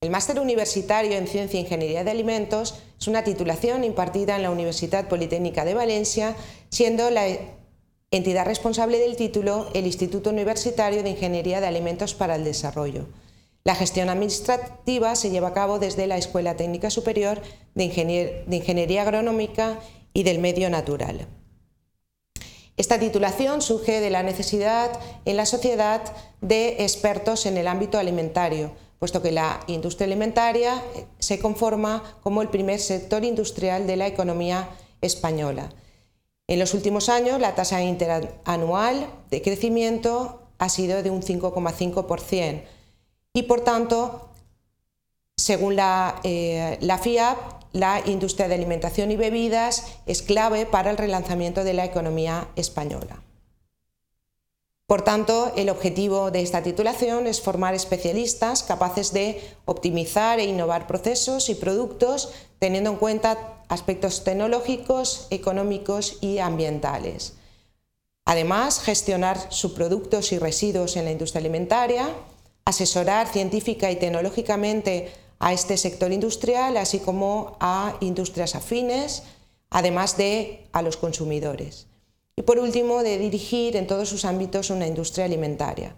El máster universitario en Ciencia e Ingeniería de Alimentos es una titulación impartida en la Universidad Politécnica de Valencia, siendo la entidad responsable del título el Instituto Universitario de Ingeniería de Alimentos para el Desarrollo. La gestión administrativa se lleva a cabo desde la Escuela Técnica Superior de, Ingeniería Agronómica y del Medio Natural. Esta titulación surge de la necesidad en la sociedad de expertos en el ámbito alimentario, puesto que la industria alimentaria se conforma como el primer sector industrial de la economía española. En los últimos años, la tasa interanual de crecimiento ha sido de un 5,5% y, por tanto, según la, eh, la FIAP, la industria de alimentación y bebidas es clave para el relanzamiento de la economía española. Por tanto, el objetivo de esta titulación es formar especialistas capaces de optimizar e innovar procesos y productos teniendo en cuenta aspectos tecnológicos, económicos y ambientales. Además, gestionar subproductos y residuos en la industria alimentaria, asesorar científica y tecnológicamente a este sector industrial, así como a industrias afines, además de a los consumidores. Y por último, de dirigir en todos sus ámbitos una industria alimentaria.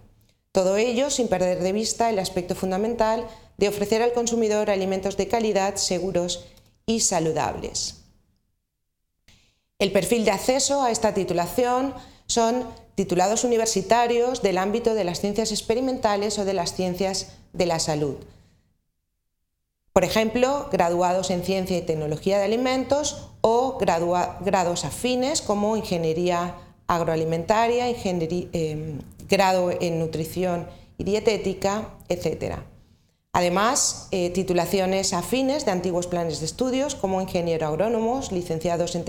Todo ello sin perder de vista el aspecto fundamental de ofrecer al consumidor alimentos de calidad, seguros y saludables. El perfil de acceso a esta titulación son titulados universitarios del ámbito de las ciencias experimentales o de las ciencias de la salud, por ejemplo, graduados en Ciencia y Tecnología de Alimentos o grados afines como Ingeniería Agroalimentaria, em, grado en Nutrición y Dietética, etc. Además, eh, titulaciones afines de antiguos planes de estudios como ingeniero agrónomos, licenciados en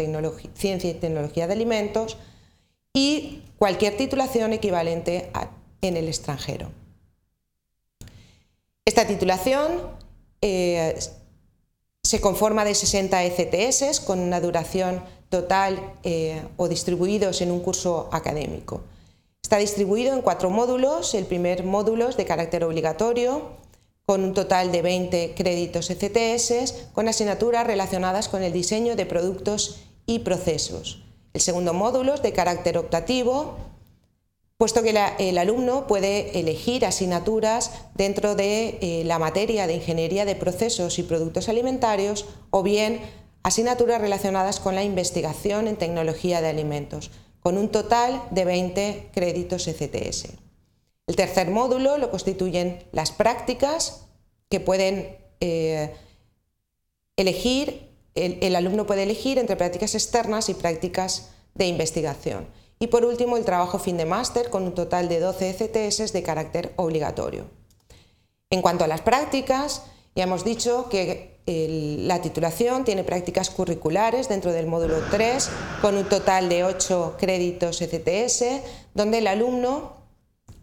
Ciencia y Tecnología de Alimentos y cualquier titulación equivalente en el extranjero. Esta titulación eh, se conforma de 60 ECTS con una duración total eh, o distribuidos en un curso académico. Está distribuido en cuatro módulos. El primer módulo es de carácter obligatorio, con un total de 20 créditos ECTS, con asignaturas relacionadas con el diseño de productos y procesos. El segundo módulo es de carácter optativo, puesto que el alumno puede elegir asignaturas dentro de eh, la materia de Ingeniería de Procesos y Productos Alimentarios o bien asignaturas relacionadas con la investigación en tecnología de alimentos, con un total de 20 créditos ECTS. El tercer módulo lo constituyen las prácticas que pueden eh, elegir, el alumno puede elegir entre prácticas externas y prácticas de investigación. Y por último, el trabajo fin de máster con un total de 12 ECTS de carácter obligatorio. En cuanto a las prácticas, ya hemos dicho que la titulación tiene prácticas curriculares dentro del módulo 3 con un total de 8 créditos ECTS, donde el alumno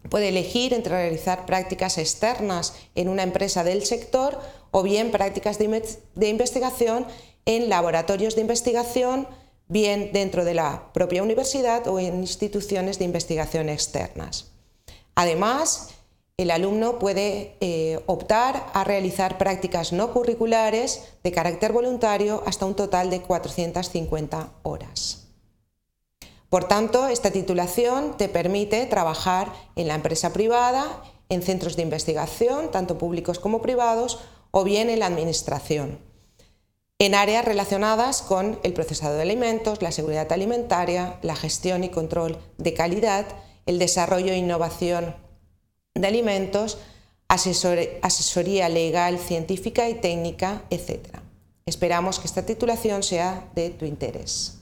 puede elegir entre realizar prácticas externas en una empresa del sector o bien prácticas de investigación en laboratorios de investigación bien dentro de la propia universidad o en instituciones de investigación externas. Además, el alumno puede eh, optar a realizar prácticas no curriculares de carácter voluntario hasta un total de 450 horas. Por tanto, esta titulación te permite trabajar en la empresa privada, en centros de investigación, tanto públicos como privados, o bien en la administración en áreas relacionadas con el procesado de alimentos, la seguridad alimentaria, la gestión y control de calidad, el desarrollo e innovación de alimentos, asesoría legal, científica y técnica, etc. Esperamos que esta titulación sea de tu interés.